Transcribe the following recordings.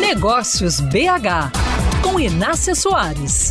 Negócios BH, com Inácia Soares.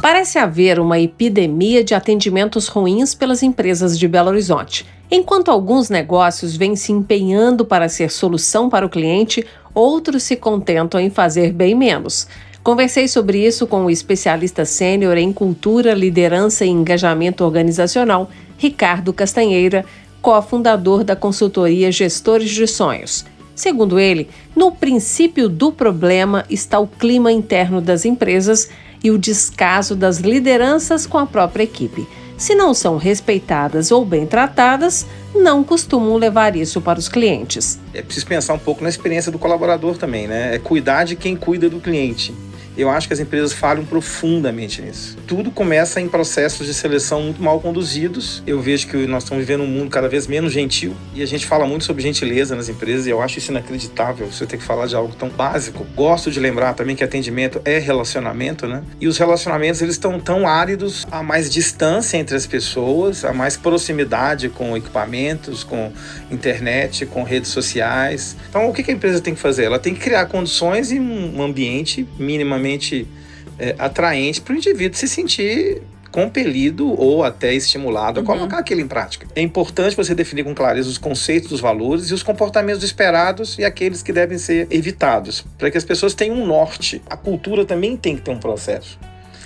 Parece haver uma epidemia de atendimentos ruins pelas empresas de Belo Horizonte. Enquanto alguns negócios vêm se empenhando para ser solução para o cliente, outros se contentam em fazer bem menos. Conversei sobre isso com o especialista sênior em cultura, liderança e engajamento organizacional, Ricardo Castanheira, cofundador da consultoria Gestores de Sonhos. Segundo ele, no princípio do problema está o clima interno das empresas e o descaso das lideranças com a própria equipe. Se não são respeitadas ou bem tratadas, não costumam levar isso para os clientes. É preciso pensar um pouco na experiência do colaborador também, né? É cuidar de quem cuida do cliente eu acho que as empresas falham profundamente nisso. Tudo começa em processos de seleção muito mal conduzidos. Eu vejo que nós estamos vivendo um mundo cada vez menos gentil e a gente fala muito sobre gentileza nas empresas e eu acho isso inacreditável. Você ter que falar de algo tão básico. Gosto de lembrar também que atendimento é relacionamento, né? E os relacionamentos eles estão tão áridos, há mais distância entre as pessoas, há mais proximidade com equipamentos, com internet, com redes sociais. Então, o que a empresa tem que fazer? Ela tem que criar condições e um ambiente minimamente extremamente é, atraente para o indivíduo se sentir compelido ou até estimulado a uhum. colocar aquilo em prática. É importante você definir com clareza os conceitos dos valores e os comportamentos esperados e aqueles que devem ser evitados, para que as pessoas tenham um norte. A cultura também tem que ter um processo.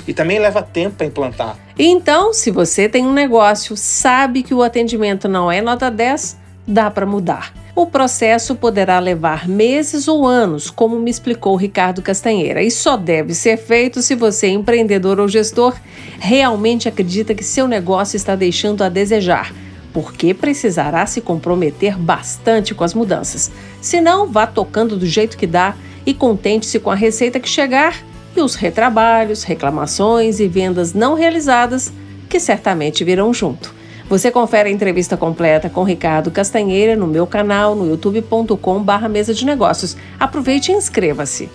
E também leva tempo para implantar. Então, se você tem um negócio, sabe que o atendimento não é nota 10, dá para mudar. O processo poderá levar meses ou anos, como me explicou Ricardo Castanheira, e só deve ser feito se você, empreendedor ou gestor, realmente acredita que seu negócio está deixando a desejar, porque precisará se comprometer bastante com as mudanças. Se não, vá tocando do jeito que dá e contente-se com a receita que chegar e os retrabalhos, reclamações e vendas não realizadas que certamente virão junto. Você confere a entrevista completa com Ricardo Castanheira no meu canal no youtube.com/mesa de negócios. Aproveite e inscreva-se.